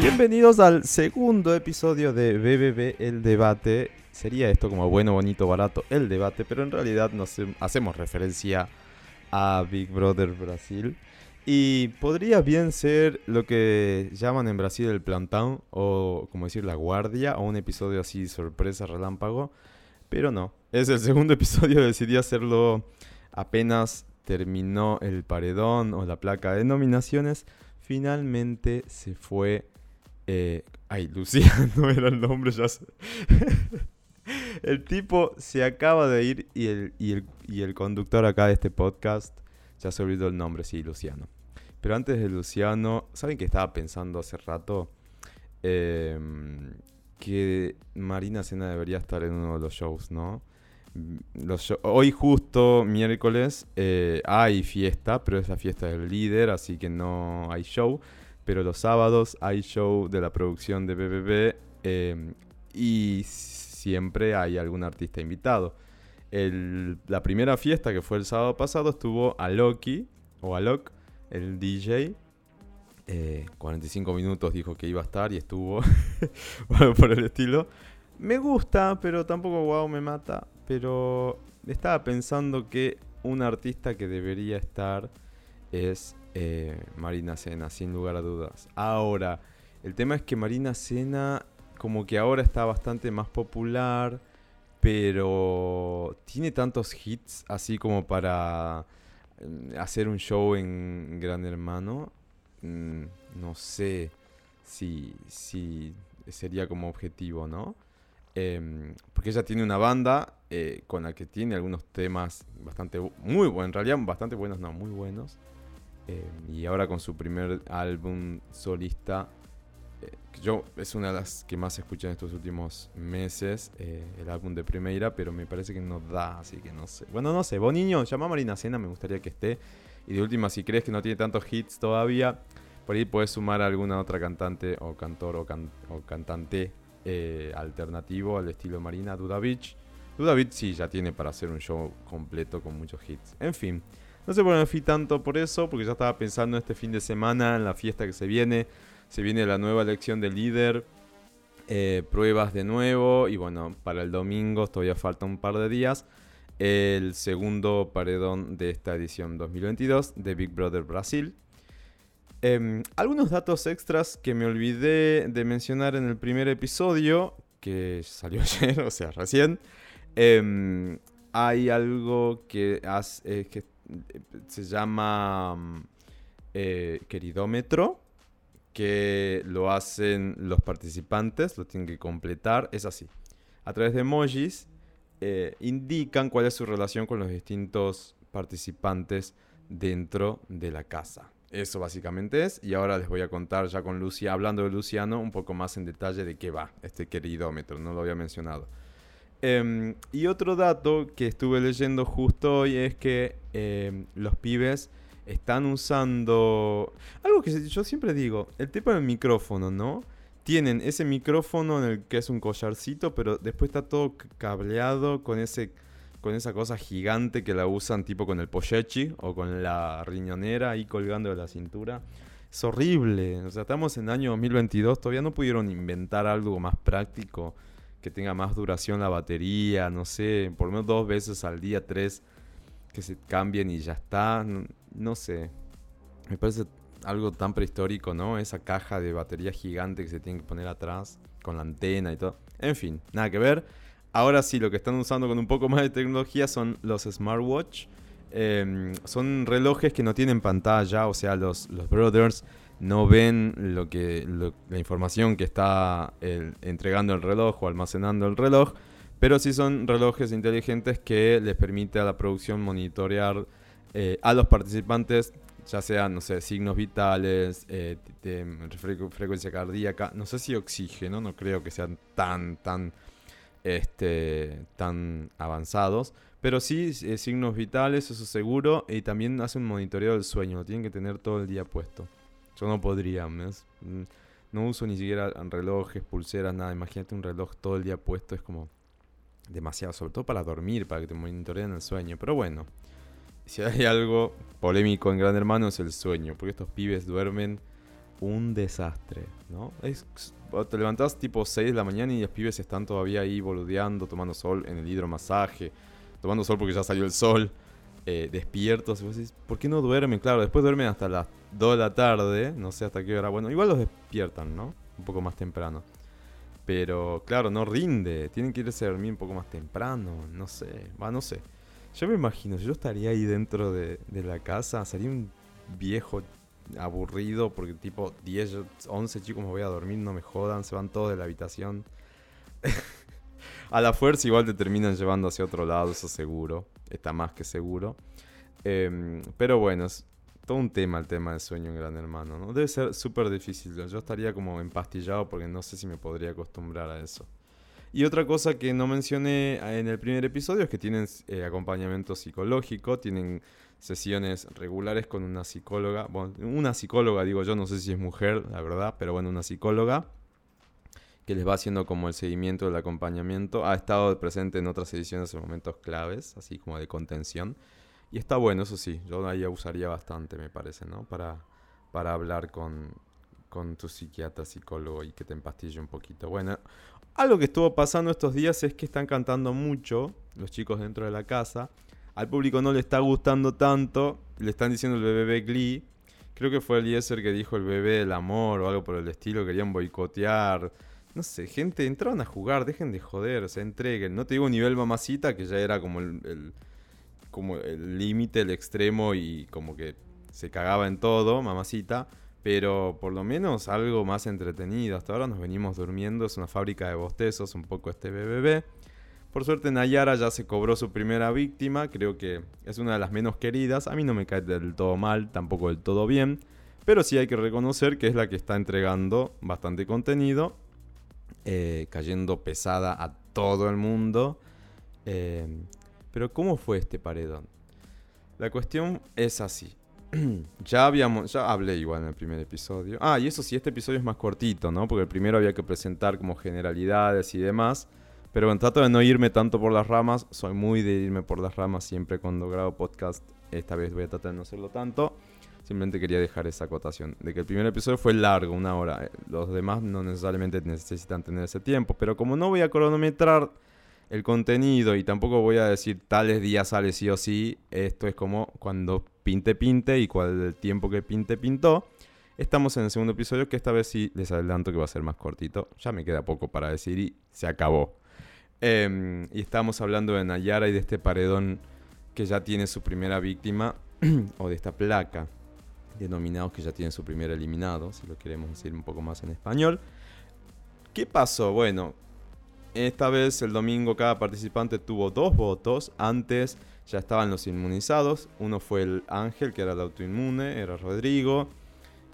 Bienvenidos al segundo episodio de BBB El Debate. Sería esto como bueno, bonito, barato, el debate, pero en realidad nos hacemos referencia a Big Brother Brasil. Y podría bien ser lo que llaman en Brasil el plantón, o como decir la guardia, o un episodio así sorpresa, relámpago. Pero no, es el segundo episodio, decidí hacerlo apenas terminó el paredón o la placa de nominaciones. Finalmente se fue eh, ay, Luciano era el nombre, ya sé. el tipo se acaba de ir y el, y, el, conductor acá de este podcast ya se olvidó el nombre, sí, Luciano. Pero antes de Luciano, ¿saben que estaba pensando hace rato? Em, que Marina Sena debería estar en uno de los shows, ¿no? hoy justo, miércoles, eh, hay fiesta, pero es la fiesta del líder, así que no hay show pero los sábados hay show de la producción de BBB em, y siempre hay algún artista invitado. la primera fiesta que fue el sábado pasado estuvo Loki o Alok, el DJ. 45 eh, minutos dijo que iba a estar y estuvo por el estilo. Me gusta, pero tampoco wow me mata. Pero estaba pensando que un artista que debería estar es eh, Marina Cena, sin lugar a dudas. Ahora, el tema es que Marina Cena como que ahora está bastante más popular, pero tiene tantos hits así como para mm, hacer un show en Gran Hermano. Mm, no sé si, si sería como objetivo, ¿no? Em, porque ella tiene una banda eh, con la que tiene algunos temas bastante muy buenos, en realidad bastante buenos, no, muy buenos. Eh, y ahora con su primer álbum solista, eh, yo es una de las que más escuché en estos últimos meses, eh, el álbum de Primeira, pero me parece que no da, así que no sé. Bueno, no sé, Boniño, llama a Marina Cena, me gustaría que esté. Y de última, si crees que no tiene tantos hits todavía, por ahí puedes sumar a alguna otra cantante o cantor o, cantante alternativo al estilo Marina, Duda Beach. Duda Beach sí ya tiene para hacer un show completo con muchos hits. En fin. No sé por qué me fui tanto por eso, porque ya estaba pensando este fin de semana en la fiesta que se viene. Se viene la nueva elección de líder, eh, pruebas de nuevo y bueno, para el domingo todavía falta un par de días. El segundo paredón de esta edición 2022 de Big Brother Brasil. Em, algunos datos extras que me olvidé de mencionar en el primer episodio, que salió ayer, o sea, recién. Em, hay algo que, hace, que se llama eh, queridómetro, que lo hacen los participantes, lo tienen que completar, es así. A través de emojis eh, indican cuál es su relación con los distintos participantes dentro de la casa. Eso básicamente es, y ahora les voy a contar ya con Lucia, hablando de Luciano, un poco más en detalle de qué va este queridómetro, no lo había mencionado. Em, y otro dato que estuve leyendo justo hoy es que em, los pibes están usando algo que yo siempre digo, el tipo del micrófono, ¿no? Tienen ese micrófono en el que es un collarcito, pero después está todo cableado con ese con esa cosa gigante que la usan tipo con el pochechi o con la riñonera ahí colgando de la cintura. Es horrible. O sea, estamos en año 2022, todavía no pudieron inventar algo más práctico que tenga más duración la batería, no sé, por lo menos dos veces al día, tres, que se cambien y ya está, no, sé. Me parece algo tan prehistórico, ¿no? Esa caja de batería gigante que se tiene que poner atrás con la antena y todo. En fin, nada que ver. Ahora sí, lo que están usando con un poco más de tecnología son los smartwatch. Em, son relojes que no tienen pantalla, o sea, los, los Brothers no ven lo que, la información que está entregando el reloj o almacenando el reloj, pero sí son relojes inteligentes que les permite a la producción monitorear eh, a los participantes, ya sean, no sé, signos vitales, eh, frecuencia cardíaca, no sé si oxígeno, no creo que sean tan, tan, este, tan avanzados, pero sí eh, signos vitales, eso seguro, y también hace un monitoreo del sueño, lo tienen que tener todo el día puesto. Yo no podría, mm, no uso ni siquiera relojes, pulseras, nada. Imagínate un reloj todo el día puesto, es como demasiado, sobre todo para dormir, para que te monitoreen el sueño. Pero bueno, si hay algo polémico en Gran Hermano es el sueño, porque estos pibes duermen un desastre, ¿no? Te levantás tipo 6 de la mañana y los pibes están todavía ahí boludeando, tomando sol en el hidromasaje, tomando sol porque ya salió el sol, eh, despiertos. ¿por qué no duermen? Claro, después duermen hasta las 2 de la tarde, no sé hasta qué hora. Bueno, igual los despiertan, ¿no? Un poco más temprano. Pero claro, no rinde. Tienen que irse a dormir un poco más temprano. No sé. Va, no sé. Yo me imagino, yo estaría ahí dentro de, de la casa, sería un viejo aburrido porque tipo 10, 11 chicos me voy a dormir, no me jodan, se van todos de la habitación. a la fuerza igual te terminan llevando hacia otro lado, eso seguro. Está más que seguro. Em, pero bueno, es todo un tema el tema del sueño en Gran Hermano, ¿no? Debe ser súper difícil. Yo estaría como empastillado porque no sé si me podría acostumbrar a eso. Y otra cosa que no mencioné en el primer episodio es que tienen eh, acompañamiento psicológico, tienen sesiones regulares con una psicóloga. Bueno, una psicóloga, digo yo, no sé si es mujer, la verdad, pero bueno, una psicóloga que les va haciendo como el seguimiento del acompañamiento. Ha estado presente en otras ediciones en momentos claves, así como de contención. Y está bueno, eso sí, yo ahí usaría bastante, me parece, ¿no? Para, para hablar con, con tu psiquiatra, psicólogo y que te empastille un poquito. Bueno, algo que estuvo pasando estos días es que están cantando mucho los chicos dentro de la casa al público no le está gustando tanto, le están diciendo el bebé Glee. Creo que fue el Eliezer que dijo el bebé del amor o algo por el estilo, querían boicotear. No sé, gente, entraron a jugar, dejen de joder, se entreguen. No te digo nivel mamacita, que ya era como el, como el límite, el extremo y como que se cagaba en todo, mamacita. Pero por lo menos algo más entretenido. Hasta ahora nos venimos durmiendo, es una fábrica de bostezos, un poco este bebé. Por suerte Nayara ya se cobró su primera víctima, creo que es una de las menos queridas, a mí no me cae del todo mal, tampoco del todo bien, pero sí hay que reconocer que es la que está entregando bastante contenido, eh, cayendo pesada a todo el mundo. Eh, pero ¿cómo fue este paredón? La cuestión es así. ya habíamos, ya hablé igual en el primer episodio. Ah, y eso sí, este episodio es más cortito, ¿no? Porque el primero había que presentar como generalidades y demás. Pero bueno, trato de no irme tanto por las ramas. Soy muy de irme por las ramas siempre cuando grabo podcast. Esta vez voy a tratar de no hacerlo tanto. Simplemente quería dejar esa acotación. De que el primer episodio fue largo, una hora. Eh, los demás no necesariamente necesitan tener ese tiempo. Pero como no voy a cronometrar el contenido y tampoco voy a decir tales días sale sí o sí, esto es como cuando pinte pinte y cuál el tiempo que pinte pintó. Estamos en el segundo episodio que esta vez sí les adelanto que va a ser más cortito. Ya me queda poco para decir y se acabó. Em, y estábamos hablando de Nayara y de este paredón que ya tiene su primera víctima, o de esta placa, denominados que ya tiene su primer eliminado, si lo queremos decir un poco más en español. ¿Qué pasó? Bueno, esta vez el domingo cada participante tuvo dos votos. Antes ya estaban los inmunizados. Uno fue el Ángel, que era el autoinmune, era Rodrigo,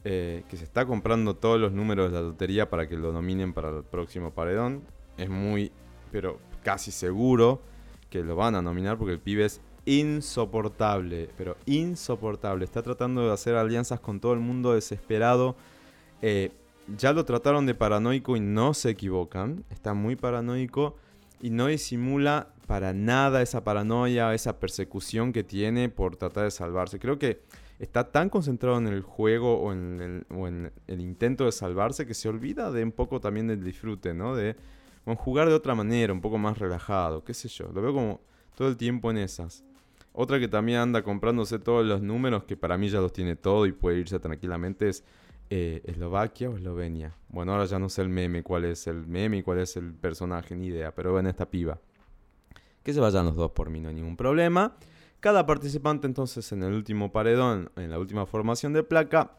eh, que se está comprando todos los números de la lotería para que lo nominen para el próximo paredón. Es muy pero casi seguro que lo van a nominar porque el pibe es insoportable, pero insoportable. Está tratando de hacer alianzas con todo el mundo desesperado. Eh, ya lo trataron de paranoico y no se equivocan. Está muy paranoico y no disimula para nada esa paranoia, esa persecución que tiene por tratar de salvarse. Creo que está tan concentrado en el juego o en el, o en el intento de salvarse que se olvida de un poco también del disfrute, ¿no? De jugar de otra manera, un poco más relajado, qué sé yo. Lo veo como todo el tiempo en esas. Otra que también anda comprándose todos los números, que para mí ya los tiene todo y puede irse tranquilamente, es eh, Eslovaquia o Eslovenia. Bueno, ahora ya no sé el meme, cuál es el meme y cuál es el personaje, ni idea, pero ven esta piba. Que se vayan los dos por mí, no hay ningún problema. Cada participante entonces en el último paredón, en la última formación de placa,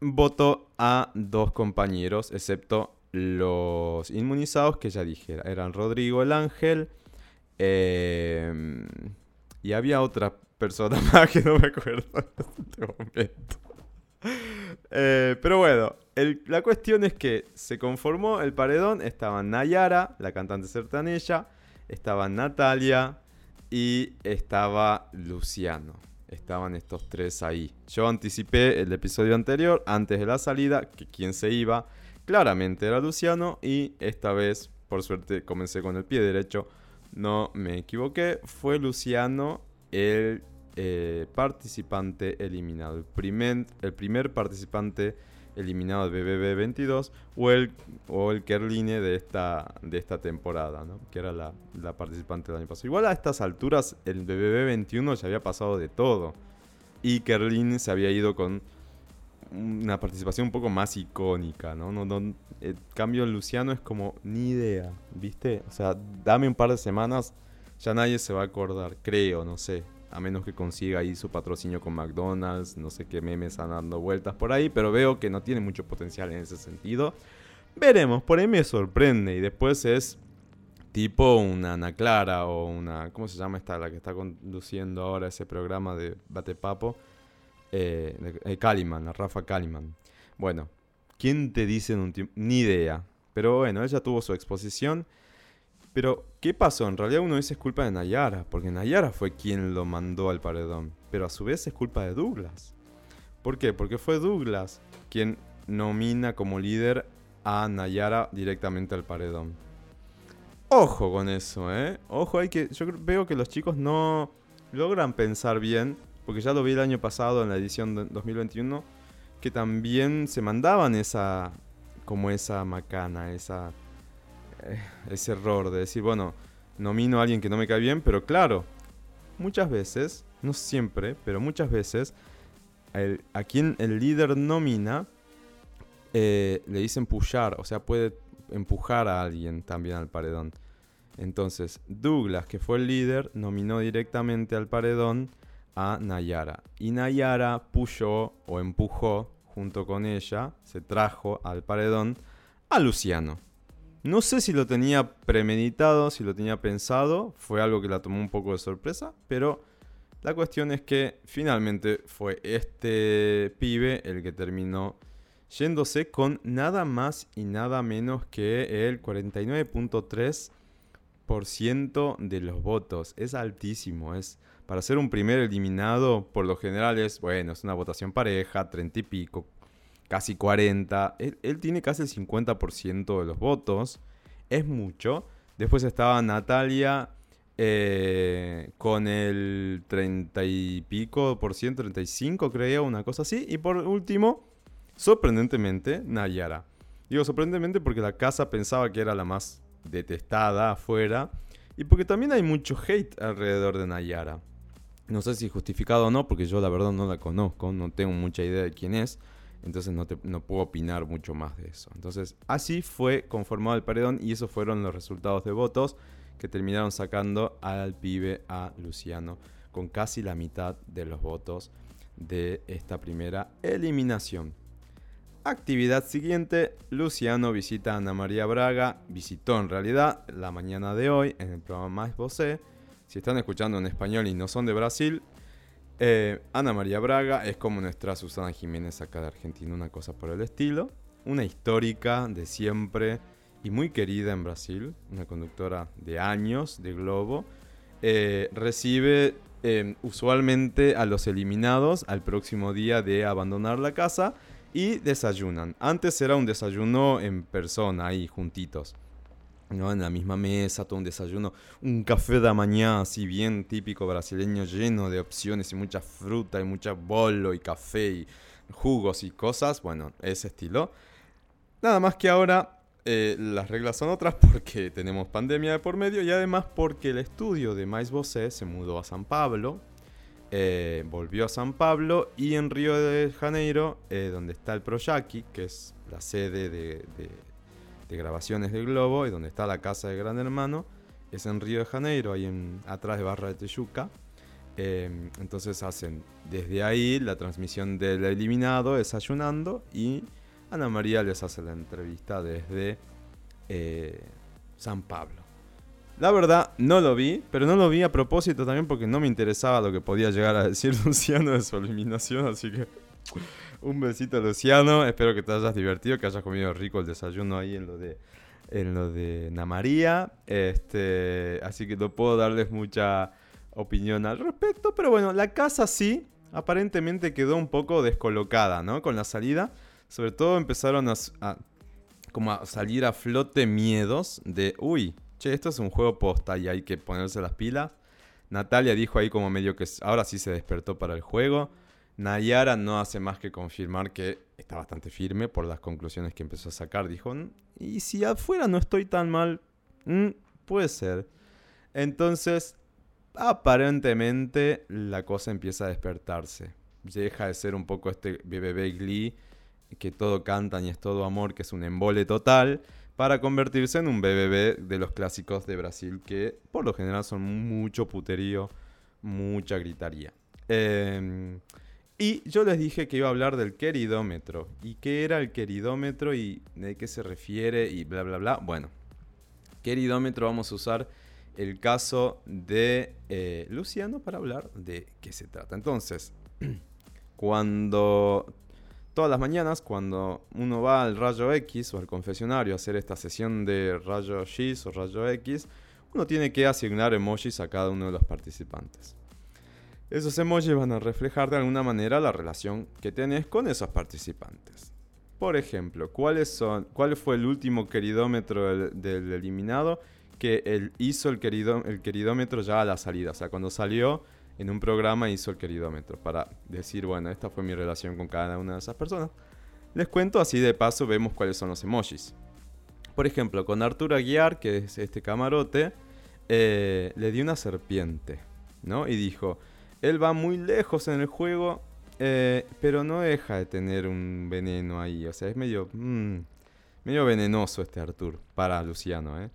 votó a dos compañeros, excepto los inmunizados que ya dijera, eran Rodrigo el Ángel em, y había otra persona más que no me acuerdo en este momento. Eh, pero bueno, la cuestión es que se conformó el paredón, estaban Nayara, la cantante sertanella, estaba Natalia y estaba Luciano. Estaban estos tres ahí. Yo anticipé el episodio anterior, antes de la salida, que quién se iba Claramente era Luciano y esta vez, por suerte, comencé con el pie derecho. No me equivoqué, fue Luciano el eh, participante eliminado. El primer, el primer participante eliminado de BBB 22 o el, o el Kerline de esta, de esta temporada, ¿no? que era la, la, participante del año pasado. Igual a estas alturas el BBB 21 ya había pasado de todo y Kerline se había ido con una participación un poco más icónica, ¿no? no, no el cambio Luciano es como ni idea, ¿viste? O sea, dame un par de semanas, ya nadie se va a acordar, creo, no sé a menos que consiga ahí su patrocinio con McDonald's, no sé qué memes están dando vueltas por ahí, pero veo que no tiene mucho potencial en ese sentido. Veremos, por ahí me sorprende y después es tipo una Ana Clara o una, ¿cómo se llama esta? La que está conduciendo ahora ese programa de Bate Papo, eh, eh la Rafa Caliman. Bueno, ¿quién te dice en un tiempo? Ni idea. Pero bueno, ella tuvo su exposición pero, ¿qué pasó? En realidad uno dice es culpa de Nayara, porque Nayara fue quien lo mandó al paredón. Pero a su vez es culpa de Douglas. ¿Por qué? Porque fue Douglas quien nomina como líder a Nayara directamente al paredón. Ojo con eso, ¿eh? Ojo, hay que. Yo veo que los chicos no logran pensar bien, porque ya lo vi el año pasado en la edición de 2021, que también se mandaban esa. como esa macana, esa eh, ese error de decir, bueno, nomino a alguien que no me cae bien, pero claro, muchas veces, no siempre, pero muchas veces, a quien el líder nomina, eh, le dicen pushar, o sea, puede empujar a alguien también al paredón. Entonces, Douglas, que fue el líder, nominó directamente al paredón a Nayara. Y Nayara pushó o empujó junto con ella, se trajo al paredón a Luciano. No sé si lo tenía premeditado, si lo tenía pensado, fue algo que la tomó un poco de sorpresa, pero la cuestión es que finalmente fue este pibe el que terminó yéndose con nada más y nada menos que el 49.3% de los votos. Es altísimo, es para ser un primer eliminado, por lo general es, bueno, es una votación pareja, 30 y pico, casi 40. Él, tiene casi el 50% de los votos. Es mucho. Después estaba Natalia eh, con el 30 y pico por ciento, 35 creo, una cosa así. Y por último, sorprendentemente, Nayara. Digo sorprendentemente porque la casa pensaba que era la más detestada afuera. Y porque también hay mucho hate alrededor de Nayara. No sé si justificado o no, porque yo la verdad no la conozco, no tengo mucha idea de quién es. Entonces no, no puedo opinar mucho más de eso. Entonces así fue conformado el paredón y esos fueron los resultados de votos que terminaron sacando al pibe a Luciano con casi la mitad de los votos de esta primera eliminación. Actividad siguiente, Luciano visita a Ana María Braga, visitó en realidad la mañana de hoy en el programa Más Vosé. Si están escuchando en español y no son de Brasil, eh, Ana María Braga es como nuestra Susana Jiménez acá de Argentina, una cosa por el estilo. Una histórica de siempre y muy querida en Brasil, una conductora de años de Globo. Eh, recibe eh, usualmente a los eliminados al próximo día de abandonar la casa y desayunan. Antes era un desayuno en persona, ahí juntitos. ¿No? En la misma mesa, todo un desayuno, un café de mañana así bien típico brasileño, lleno de opciones y mucha fruta y mucha bolo y café y jugos y cosas, bueno, ese estilo. Nada más que ahora eh, las reglas son otras porque tenemos pandemia de por medio y además porque el estudio de Mais Bosé se mudó a San Pablo, eh, volvió a San Pablo y en Río de Janeiro, eh, donde está el Proyaki, que es la sede de de grabaciones de Globo y donde está la casa de Gran Hermano es en Río de Janeiro, ahí en, atrás de Barra de Teyuca. Em, entonces hacen desde ahí la transmisión del eliminado desayunando y Ana María les hace la entrevista desde eh, San Pablo. La verdad, no lo vi, pero no lo vi a propósito también porque no me interesaba lo que podía llegar a decir Luciano de su eliminación, así que un besito, Luciano. Espero que te hayas divertido, que hayas comido rico el desayuno ahí en lo de en lo de Namaría. Este, así que no puedo darles mucha opinión al respecto. Pero bueno, la casa sí, aparentemente quedó un poco descolocada, ¿no? Con la salida. Sobre todo empezaron a, como a salir a flote miedos de, uy, che, esto es un juego posta y hay que ponerse las pilas. Natalia dijo ahí como medio que ahora sí se despertó para el juego. Nayara no hace más que confirmar que está bastante firme por las conclusiones que empezó a sacar. Dijo, y si afuera no estoy tan mal, mm, puede ser. Entonces, aparentemente la cosa empieza a despertarse. Deja de ser un poco este BBB Glee que todo cantan y es todo amor, que es un embole total, para convertirse en un BBB de los clásicos de Brasil que por lo general son mucho puterío, mucha gritaría. Em, y yo les dije que iba a hablar del queridómetro. ¿Y qué era el queridómetro y de qué se refiere y bla, bla, bla? Bueno, queridómetro vamos a usar el caso de eh, Luciano para hablar de qué se trata. Entonces, cuando todas las mañanas, cuando uno va al rayo X o al confesionario a hacer esta sesión de rayo X o rayo X, uno tiene que asignar emojis a cada uno de los participantes. Esos emojis van a reflejar de alguna manera la relación que tenés con esos participantes. Por ejemplo, ¿cuáles son, ¿cuál fue el último queridómetro del, eliminado? Que hizo el, el queridómetro ya a la salida. O sea, cuando salió, en un programa hizo el queridómetro para decir, bueno, esta fue mi relación con cada una de esas personas. Les cuento así de paso, vemos cuáles son los emojis. Por ejemplo, con Arturo Aguiar, que es este camarote, eh, le dio una serpiente, ¿no? Y dijo, él va muy lejos en el juego, eh, pero no deja de tener un veneno ahí. O sea, es medio, mm, medio venenoso este Arturo para Luciano, ¿eh?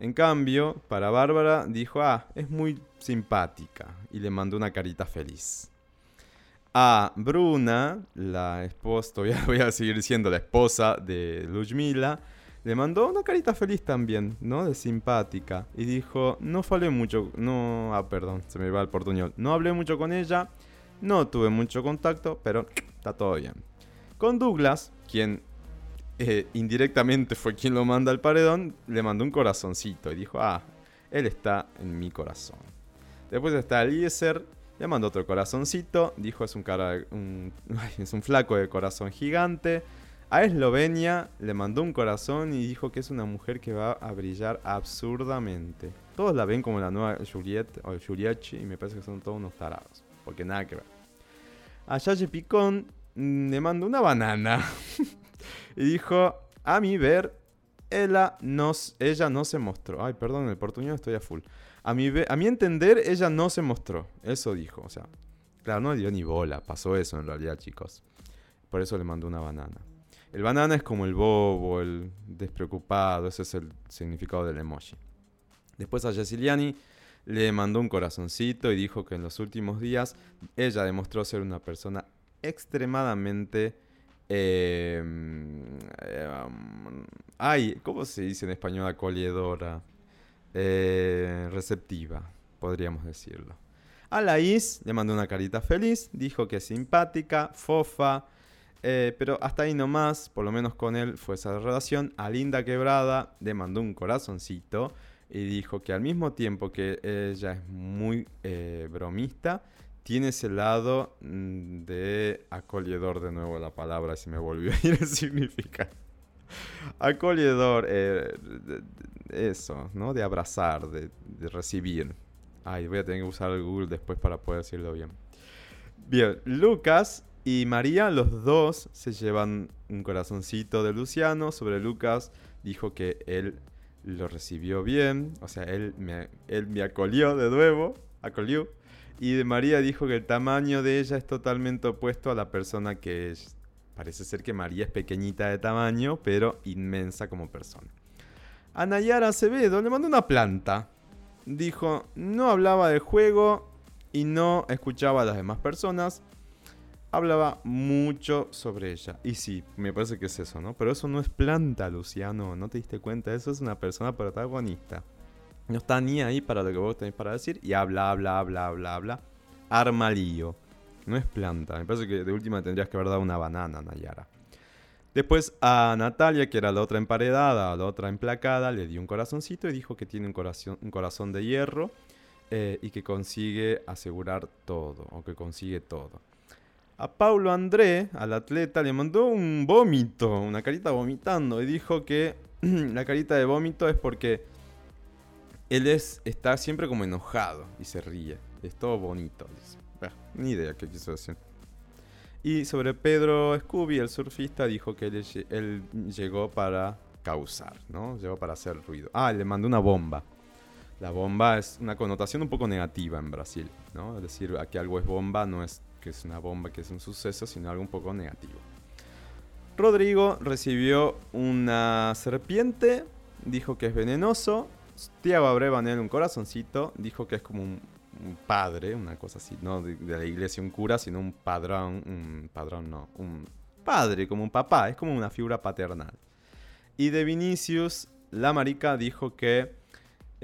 En cambio, para Bárbara dijo, ah, es muy simpática y le mandó una carita feliz. A Bruna, la esposa, todavía voy a seguir siendo la esposa de Luzmila, le mandó una carita feliz también, ¿no? De simpática. Y dijo, no falé mucho, no, ah, perdón, se me va el portuñol. No hablé mucho con ella, no tuve mucho contacto, pero está todo bien. Con Douglas, quien eh, indirectamente fue quien lo manda al paredón, le mandó un corazoncito y dijo, ah, él está en mi corazón. Después está Eliezer, le mandó otro corazoncito, dijo es un, cara, es un flaco de corazón gigante. A Eslovenia le mandó un corazón y dijo que es una mujer que va a brillar absurdamente. Todos la ven como la nueva Juliette o Juliette y me parece que son todos unos tarados, porque nada que ver. A Yaye Picón mm, le mandó una banana. y dijo, a mi ver, ella, ella no se mostró. Ay, perdón, el portuñol estoy a full. A mi, a mi entender, ella no se mostró. Eso dijo. O sea, claro, no dio ni bola. Pasó eso en realidad, chicos. Por eso le mandó una banana. El banana es como el bobo, el despreocupado. Ese es el significado del emoji. Después a Yesiliani le mandó un corazoncito y dijo que en los últimos días ella demostró ser una persona extremadamente Em, eh, ay, ¿cómo se dice en español acogedora? Eh, receptiva, podríamos decirlo. A Laís le mandó una carita feliz, dijo que es simpática, fofa, eh, pero hasta ahí nomás, por lo menos con él fue esa relación. A Linda Quebrada le mandó un corazoncito y dijo que al mismo tiempo que ella es muy bromista, tiene ese lado mm, de acogedor de nuevo la palabra, si me volvió a ir el significado. Acogedor, eh, eso, ¿no? De abrazar, de, recibir. Ay, voy a tener que usar el Google después para poder decirlo bien. Bien, Lucas y María, los dos se llevan un corazoncito de Luciano. Sobre Lucas dijo que él lo recibió bien, o sea, él me, él me acolió de nuevo, acolió. Y de María dijo que el tamaño de ella es totalmente opuesto a la persona que es. Parece ser que María es pequeñita de tamaño, pero inmensa como persona. A Nayara Acevedo le mandó una planta. Dijo, no hablaba del juego y no escuchaba a las demás personas. Hablaba mucho sobre ella. Y sí, me parece que es eso, ¿no? Pero eso no es planta, Luciano. ¿No te diste cuenta? Eso es una persona protagonista. No está ni ahí para lo que vos tenés para decir y habla, habla, habla, habla, habla. Arma lío. No es planta. Me parece que de última tendrías que haber dado una banana, Nayara. Después a Natalia, que era la otra emparedada, la otra emplacada, le dio un corazoncito y dijo que tiene un corazón, un corazón de hierro eh, y que consigue asegurar todo, o que consigue todo. A Paulo André, al atleta, le mandó un vómito, una carita vomitando, y dijo que la carita de vómito es porque él es, está siempre como enojado y se ríe. Es todo bonito. ni idea qué quiso decir. Y sobre Pedro Scooby, el surfista, dijo que él, llegó para causar, ¿no? Llegó para hacer ruido. Ah, le mandó una bomba. La bomba es una connotación un poco negativa en Brasil, ¿no? Es decir, aquí algo es bomba, no es que es una bomba, que es un suceso, sino algo un poco negativo. Rodrigo recibió una serpiente, dijo que es venenoso Tiago Abrevanel, un corazoncito, dijo que es como un, padre, una cosa así, no de, la iglesia un cura, sino un padrón, un padrón no, un padre, como un papá, es como una figura paternal. Y de Vinicius, la marica dijo que...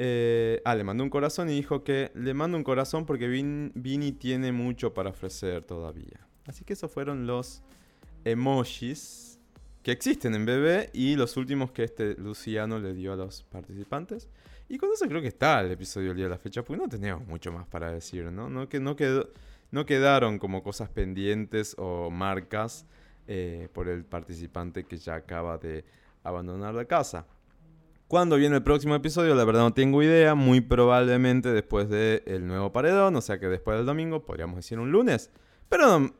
Eh, ah, le mandó un corazón y dijo que le mando un corazón porque Vini tiene mucho para ofrecer todavía. Así que esos fueron los emojis que existen en BB y los últimos que este Luciano le dio a los participantes. Y con eso creo que está el episodio del día de la fecha, porque no tenemos mucho más para decir, ¿no? No, que, no, quedó, no quedaron como cosas pendientes o marcas eh, por el participante que ya acaba de abandonar la casa. ¿Cuándo viene el próximo episodio? La verdad no tengo idea. Muy probablemente después del nuevo paredón, o sea que después del domingo, podríamos decir un lunes. Pero no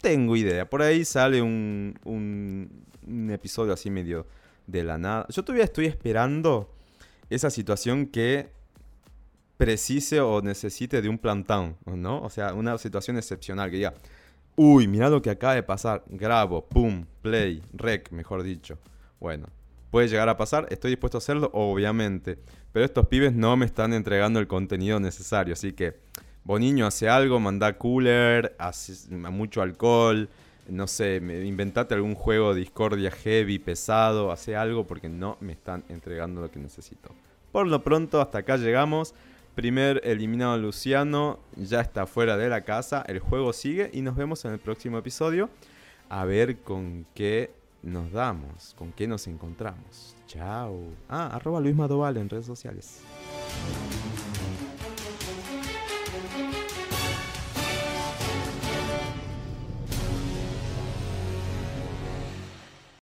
tengo idea. Por ahí sale un, un, un episodio así medio de la nada. Yo todavía estoy esperando esa situación que precise o necesite de un plantón, ¿no? O sea, una situación excepcional que diga, uy, mira lo que acaba de pasar, grabo, pum, play, rec, mejor dicho. Bueno, puede llegar a pasar, estoy dispuesto a hacerlo, obviamente, pero estos pibes no me están entregando el contenido necesario, así que, Boniño hace algo, manda cooler, hace mucho alcohol, no sé, inventate algún juego discordia heavy, pesado, hace algo porque no me están entregando lo que necesito. Por lo pronto, hasta acá llegamos. Primer eliminado Luciano ya está fuera de la casa. El juego sigue y nos vemos en el próximo episodio. A ver con qué nos damos, con qué nos encontramos. Chao. Ah, arroba Luis Madoval en redes sociales.